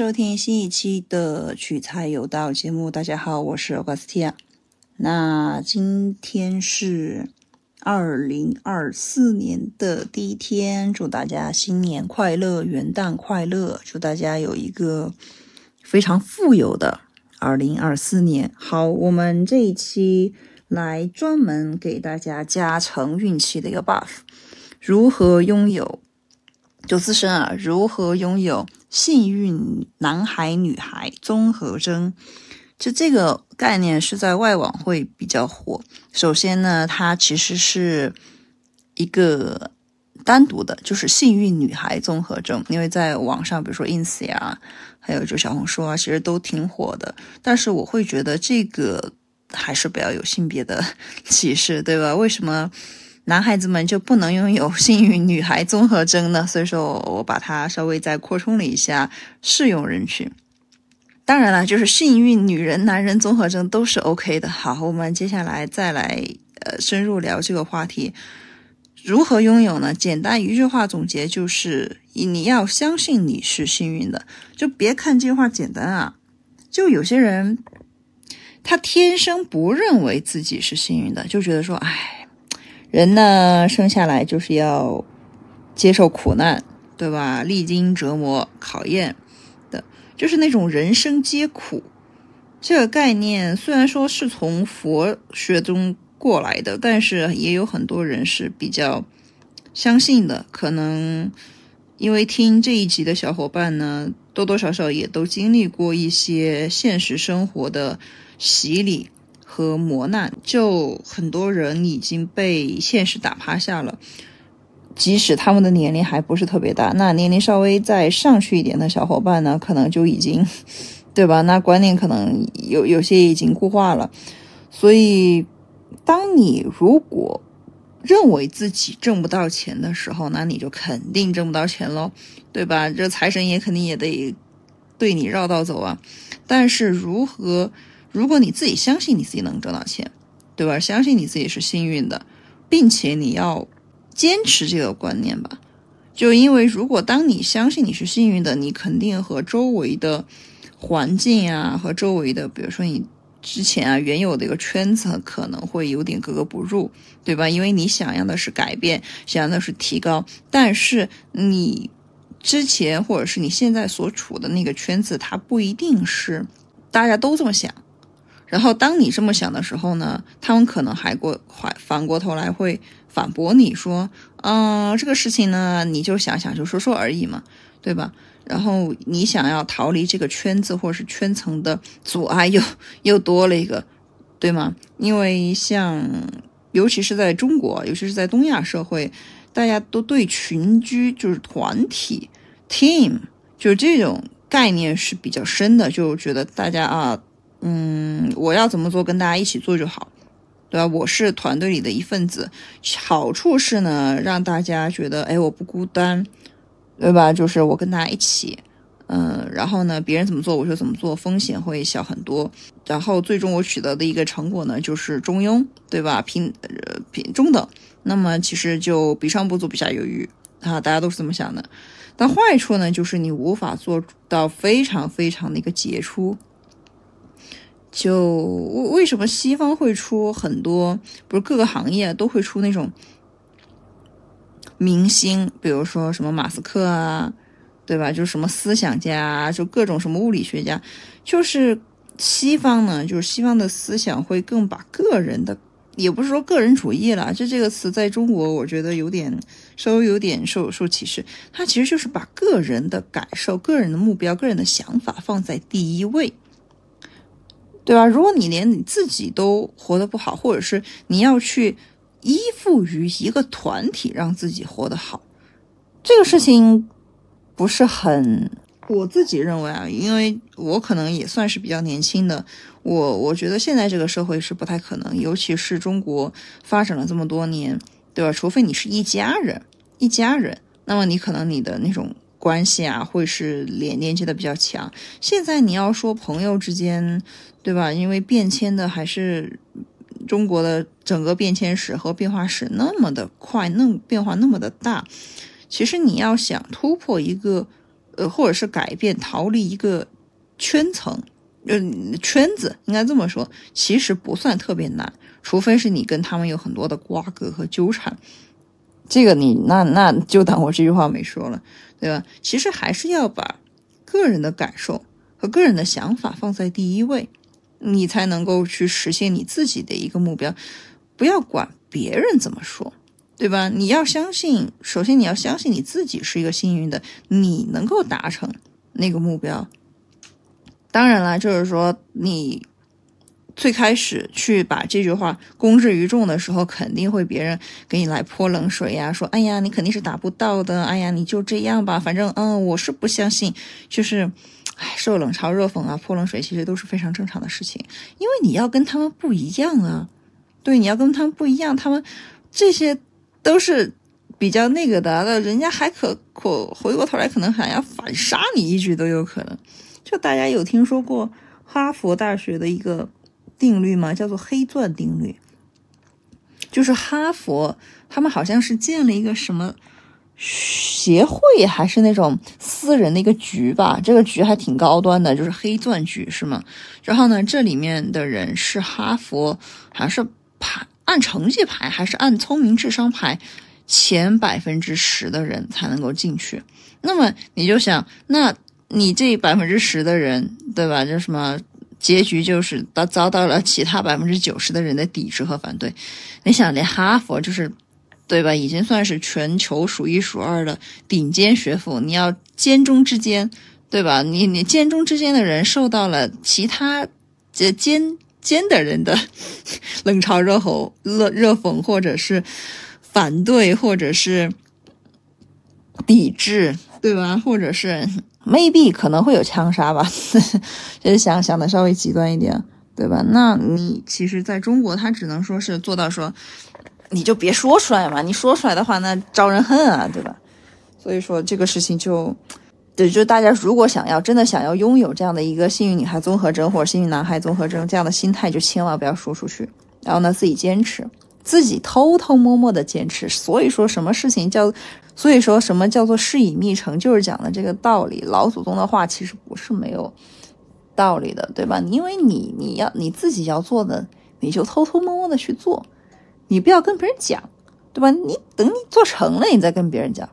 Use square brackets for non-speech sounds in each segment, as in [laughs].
收听新一期的取材有道节目。大家好，我是瓜斯提亚。那今天是二零二四年的第一天，祝大家新年快乐，元旦快乐！祝大家有一个非常富有的二零二四年。好，我们这一期来专门给大家加成运气的一个 buff，如何拥有？就自身啊，如何拥有幸运男孩女孩综合征？就这个概念是在外网会比较火。首先呢，它其实是一个单独的，就是幸运女孩综合征。因为在网上，比如说 ins 呀，还有就小红书啊，其实都挺火的。但是我会觉得这个还是不要有性别的 [laughs] 歧视，对吧？为什么？男孩子们就不能拥有幸运女孩综合征呢？[laughs] 所以说我把它稍微再扩充了一下适用人群。当然了，就是幸运女人、男人综合征都是 OK 的。好，我们接下来再来呃深入聊这个话题，如何拥有呢？简单一句话总结就是：你要相信你是幸运的。就别看这句话简单啊，就有些人他天生不认为自己是幸运的，就觉得说，哎。人呢，生下来就是要接受苦难，对吧？历经折磨、考验的，就是那种人生皆苦这个概念。虽然说是从佛学中过来的，但是也有很多人是比较相信的。可能因为听这一集的小伙伴呢，多多少少也都经历过一些现实生活的洗礼。和磨难，就很多人已经被现实打趴下了。即使他们的年龄还不是特别大，那年龄稍微再上去一点的小伙伴呢，可能就已经，[laughs] 对吧？那观念可能有有些已经固化了。所以，当你如果认为自己挣不到钱的时候，那你就肯定挣不到钱喽，对吧？这财神爷肯定也得对你绕道走啊。但是如何？如果你自己相信你自己能挣到钱，对吧？相信你自己是幸运的，并且你要坚持这个观念吧。就因为如果当你相信你是幸运的，你肯定和周围的环境啊，和周围的，比如说你之前啊原有的一个圈子可能会有点格格不入，对吧？因为你想要的是改变，想要的是提高，但是你之前或者是你现在所处的那个圈子，它不一定是大家都这么想。然后，当你这么想的时候呢，他们可能还过还反过头来会反驳你说：“嗯，这个事情呢，你就想想，就说说而已嘛，对吧？”然后你想要逃离这个圈子或者是圈层的阻碍又 [laughs] 又多了一个，对吗？因为像尤其是在中国，尤其是在东亚社会，大家都对群居就是团体 team 就是这种概念是比较深的，就觉得大家啊。嗯，我要怎么做，跟大家一起做就好，对吧？我是团队里的一份子，好处是呢，让大家觉得，哎，我不孤单，对吧？就是我跟大家一起，嗯，然后呢，别人怎么做我就怎么做，风险会小很多。然后最终我取得的一个成果呢，就是中庸，对吧？平呃平中等。那么其实就比上不足，比下有余啊，大家都是这么想的。但坏处呢，就是你无法做到非常非常的一个杰出。就为为什么西方会出很多，不是各个行业都会出那种明星，比如说什么马斯克啊，对吧？就是什么思想家，就各种什么物理学家，就是西方呢，就是西方的思想会更把个人的，也不是说个人主义了，就这个词在中国我觉得有点稍微有点受受歧视，它其实就是把个人的感受、个人的目标、个人的想法放在第一位。对吧？如果你连你自己都活得不好，或者是你要去依附于一个团体让自己活得好，这个事情不是很……我自己认为啊，因为我可能也算是比较年轻的，我我觉得现在这个社会是不太可能，尤其是中国发展了这么多年，对吧？除非你是一家人，一家人，那么你可能你的那种关系啊，会是连连接的比较强。现在你要说朋友之间。对吧？因为变迁的还是中国的整个变迁史和变化史那么的快，那变化那么的大。其实你要想突破一个呃，或者是改变，逃离一个圈层，嗯，圈子应该这么说，其实不算特别难，除非是你跟他们有很多的瓜葛和纠缠。这个你那那就当我这句话没说了，对吧？其实还是要把个人的感受和个人的想法放在第一位，你才能够去实现你自己的一个目标。不要管别人怎么说，对吧？你要相信，首先你要相信你自己是一个幸运的，你能够达成那个目标。当然了，就是说你。最开始去把这句话公之于众的时候，肯定会别人给你来泼冷水呀，说：“哎呀，你肯定是达不到的。”哎呀，你就这样吧，反正嗯，我是不相信。就是，哎，受冷嘲热讽啊，泼冷水其实都是非常正常的事情，因为你要跟他们不一样啊。对，你要跟他们不一样，他们这些都是比较那个的，那人家还可可回过头来，可能还要反杀你一句都有可能。就大家有听说过哈佛大学的一个。定律吗，叫做黑钻定律，就是哈佛他们好像是建了一个什么协会，还是那种私人的一个局吧？这个局还挺高端的，就是黑钻局，是吗？然后呢，这里面的人是哈佛，还是排按成绩排，还是按聪明智商排？前百分之十的人才能够进去。那么你就想，那你这百分之十的人，对吧？就什么？结局就是遭遭到了其他百分之九十的人的抵制和反对。你想，连哈佛就是，对吧？已经算是全球数一数二的顶尖学府，你要尖中之尖，对吧？你你尖中之尖的人受到了其他这尖尖的人的 [laughs] 冷嘲热吼、热热讽，或者是反对，或者是抵制，对吧？或者是。Maybe 可能会有枪杀吧，[laughs] 就是想想的稍微极端一点，对吧？那你其实在中国，他只能说是做到说，你就别说出来嘛，你说出来的话，那招人恨啊，对吧？所以说这个事情就，对，就大家如果想要真的想要拥有这样的一个幸运女孩综合征或者幸运男孩综合征这样的心态，就千万不要说出去，然后呢自己坚持，自己偷偷摸摸的坚持。所以说什么事情叫？所以说什么叫做事以密成，就是讲的这个道理。老祖宗的话其实不是没有道理的，对吧？因为你你要你自己要做的，你就偷偷摸摸的去做，你不要跟别人讲，对吧？你等你做成了，你再跟别人讲，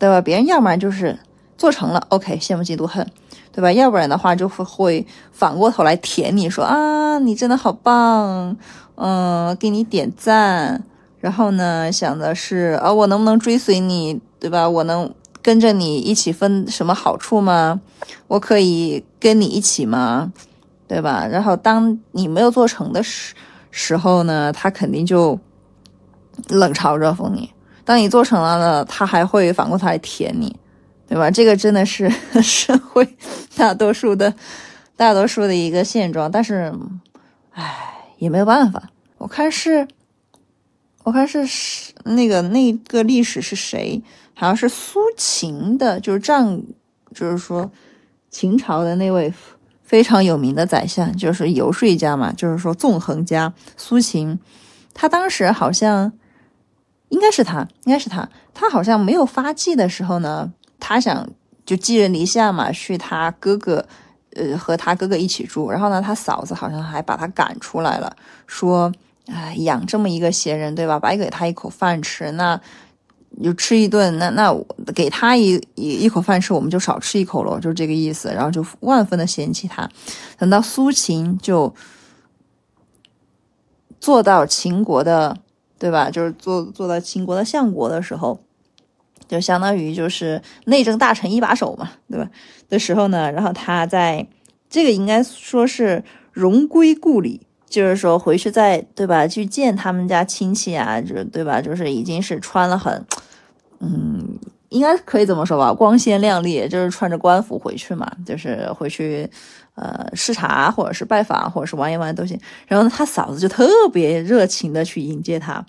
对吧？别人要不然就是做成了，OK，羡慕嫉妒恨，对吧？要不然的话就会会反过头来舔你说啊，你真的好棒，嗯，给你点赞。然后呢，想的是啊，我能不能追随你，对吧？我能跟着你一起分什么好处吗？我可以跟你一起吗？对吧？然后当你没有做成的时时候呢，他肯定就冷嘲热讽你；当你做成了呢，他还会反过头来舔你，对吧？这个真的是 [laughs] 社会大多数的大多数的一个现状。但是，唉，也没有办法。我看是。我看是是那个那个历史是谁？好像是苏秦的，就是战，就是说秦朝的那位非常有名的宰相，就是游说家嘛，就是说纵横家苏秦。他当时好像应该是他，应该是他。他好像没有发迹的时候呢，他想就寄人篱下嘛，去他哥哥，呃，和他哥哥一起住。然后呢，他嫂子好像还把他赶出来了，说。哎，养这么一个闲人，对吧？白给他一口饭吃，那就吃一顿，那那给他一一一口饭吃，我们就少吃一口喽，就是这个意思。然后就万分的嫌弃他。等到苏秦就做到秦国的，对吧？就是做做到秦国的相国的时候，就相当于就是内政大臣一把手嘛，对吧？的时候呢，然后他在这个应该说是荣归故里。就是说回去再对吧，去见他们家亲戚啊，就对吧？就是已经是穿了很，嗯，应该可以这么说吧，光鲜亮丽，就是穿着官服回去嘛，就是回去呃视察或者是拜访或者是玩一玩都行。然后呢，他嫂子就特别热情的去迎接他，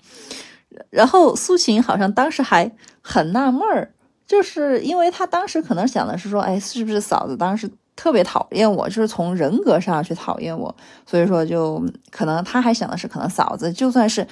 然后苏秦好像当时还很纳闷儿，就是因为他当时可能想的是说，哎，是不是嫂子当时。特别讨厌我，就是从人格上去讨厌我，所以说就可能他还想的是，可能嫂子就算是，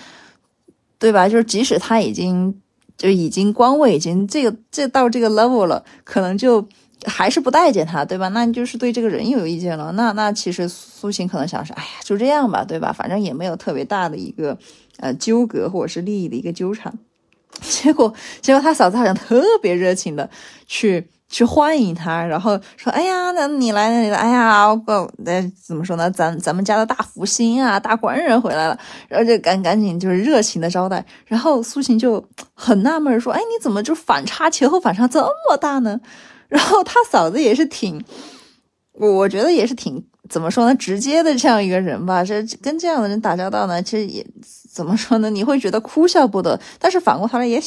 对吧？就是即使他已经就已经官位已经这个这到这个 level 了，可能就还是不待见他，对吧？那你就是对这个人有意见了。那那其实苏秦可能想是，哎呀，就这样吧，对吧？反正也没有特别大的一个呃纠葛或者是利益的一个纠缠。[laughs] 结果结果他嫂子好像特别热情的去去欢迎他，然后说，哎呀，那你来你来，哎呀，我那怎么说呢？咱咱们家的大福星啊，大官人回来了，然后就赶赶紧就是热情的招待。然后苏秦就很纳闷说，哎，你怎么就反差前后反差这么大呢？然后他嫂子也是挺，我我觉得也是挺怎么说呢，直接的这样一个人吧。这跟这样的人打交道呢，其实也怎么说呢？你会觉得哭笑不得。但是反过头来也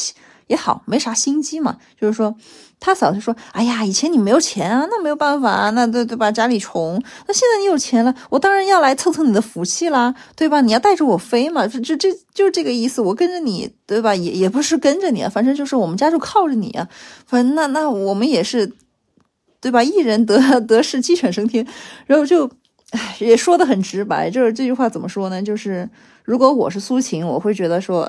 也好，没啥心机嘛。就是说，他嫂子说：“哎呀，以前你没有钱啊，那没有办法，那对对吧？家里穷。那现在你有钱了，我当然要来蹭蹭你的福气啦，对吧？你要带着我飞嘛，就这就这个意思。我跟着你，对吧？也也不是跟着你啊，反正就是我们家就靠着你啊。反正那那我们也是。”对吧？一人得 [laughs] 得势，鸡犬升天。然后就，唉，也说的很直白。就是这句话怎么说呢？就是如果我是苏秦，我会觉得说，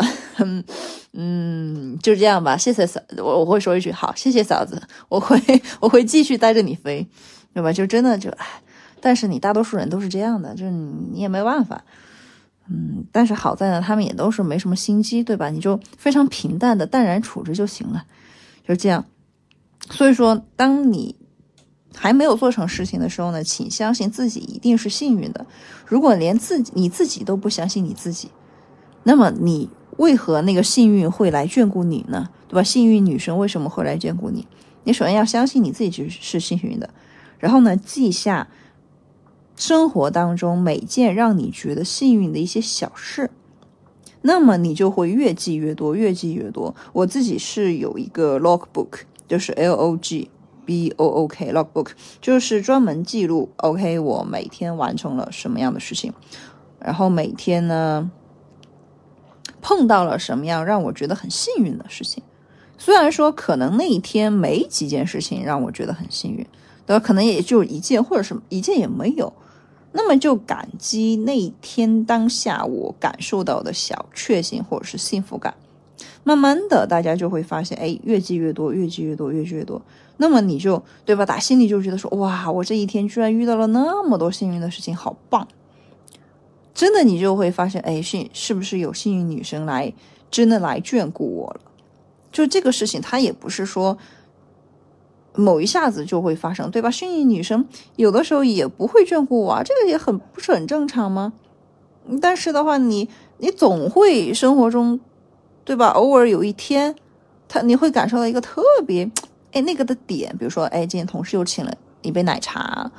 [laughs] 嗯，就这样吧。谢谢嫂，我我会说一句好，谢谢嫂子，我会 [laughs] 我会继续带着你飞，对吧？就真的就唉，但是你大多数人都是这样的，就是你也没办法。嗯，但是好在呢，他们也都是没什么心机，对吧？你就非常平淡的淡然处之就行了，就这样。所以说，当你。还没有做成事情的时候呢，请相信自己一定是幸运的。如果连自己你自己都不相信你自己，那么你为何那个幸运会来眷顾你呢？对吧？幸运女神为什么会来眷顾你？你首先要相信你自己就是幸运的，然后呢，记下生活当中每件让你觉得幸运的一些小事，那么你就会越记越多，越记越多。我自己是有一个 log book，就是 L O G。B O O K logbook 就是专门记录 OK 我每天完成了什么样的事情，然后每天呢碰到了什么样让我觉得很幸运的事情。虽然说可能那一天没几件事情让我觉得很幸运，对吧？可能也就一件或者什么一件也没有，那么就感激那一天当下我感受到的小确幸或者是幸福感。慢慢的，大家就会发现，哎，越记越多，越记越多，越记越多。那么你就对吧？打心里就觉得说，哇，我这一天居然遇到了那么多幸运的事情，好棒！真的，你就会发现，哎，幸是不是有幸运女神来真的来眷顾我了？就这个事情，它也不是说某一下子就会发生，对吧？幸运女神有的时候也不会眷顾我，啊，这个也很不是很正常吗？但是的话，你你总会生活中，对吧？偶尔有一天，他你会感受到一个特别。哎，那个的点，比如说，哎，今天同事又请了一杯奶茶，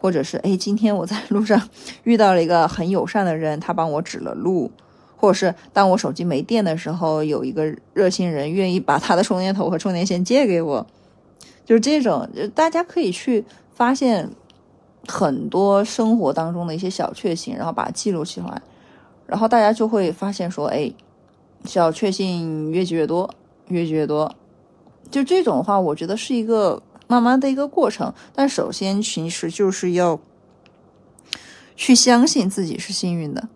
或者是，哎，今天我在路上 [laughs] 遇到了一个很友善的人，他帮我指了路，或者是当我手机没电的时候，有一个热心人愿意把他的充电头和充电线借给我，就是这种，大家可以去发现很多生活当中的一些小确幸，然后把它记录起来，然后大家就会发现说，哎，小确幸越积越多，越积越多。就这种话，我觉得是一个慢慢的一个过程。但首先，其实就是要去相信自己是幸运的。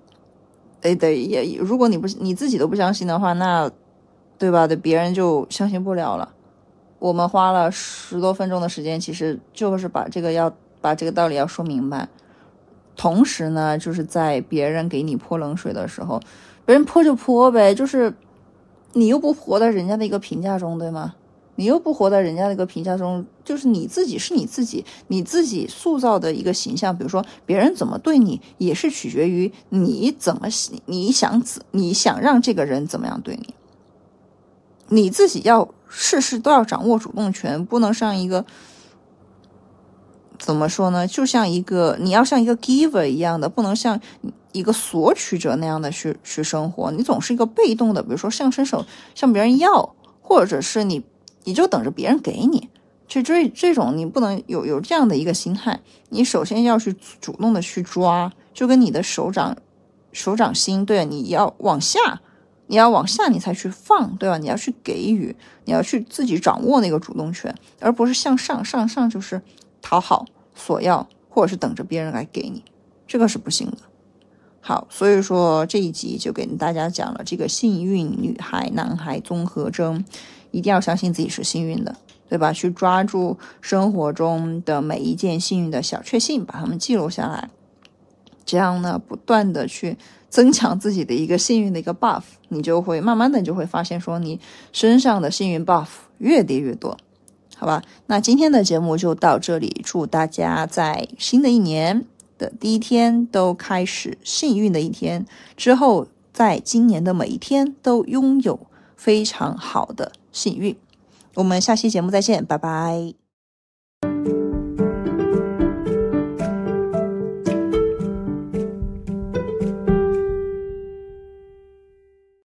哎，对，也如果你不你自己都不相信的话，那对吧？对，别人就相信不了了。我们花了十多分钟的时间，其实就是把这个要把这个道理要说明白。同时呢，就是在别人给你泼冷水的时候，别人泼就泼呗，就是你又不活在人家的一个评价中，对吗？你又不活在人家那个评价中，就是你自己是你自己，你自己塑造的一个形象。比如说，别人怎么对你，也是取决于你怎么你想怎你想让这个人怎么样对你。你自己要事事都要掌握主动权，不能像一个怎么说呢？就像一个你要像一个 giver 一样的，不能像一个索取者那样的去去生活。你总是一个被动的，比如说向伸手向别人要，或者是你。你就等着别人给你，去追这种你不能有有这样的一个心态。你首先要去主动的去抓，就跟你的手掌手掌心，对，你要往下，你要往下，你才去放，对吧？你要去给予，你要去自己掌握那个主动权，而不是向上上上就是讨好索要，或者是等着别人来给你，这个是不行的。好，所以说这一集就给大家讲了这个幸运女孩男孩综合征。一定要相信自己是幸运的。对吧？去抓住生活中的每一件幸运的小确幸，把它们记录下来，这样呢，不断的去增强自己的一个幸运的一个 buff，你就会慢慢的就会发现说，你身上的幸运 buff 越叠越多，好吧？那今天的节目就到这里，祝大家在新的一年的第一天都开始幸运的一天，之后在今年的每一天都拥有非常好的幸运。我们下期节目再见，拜拜。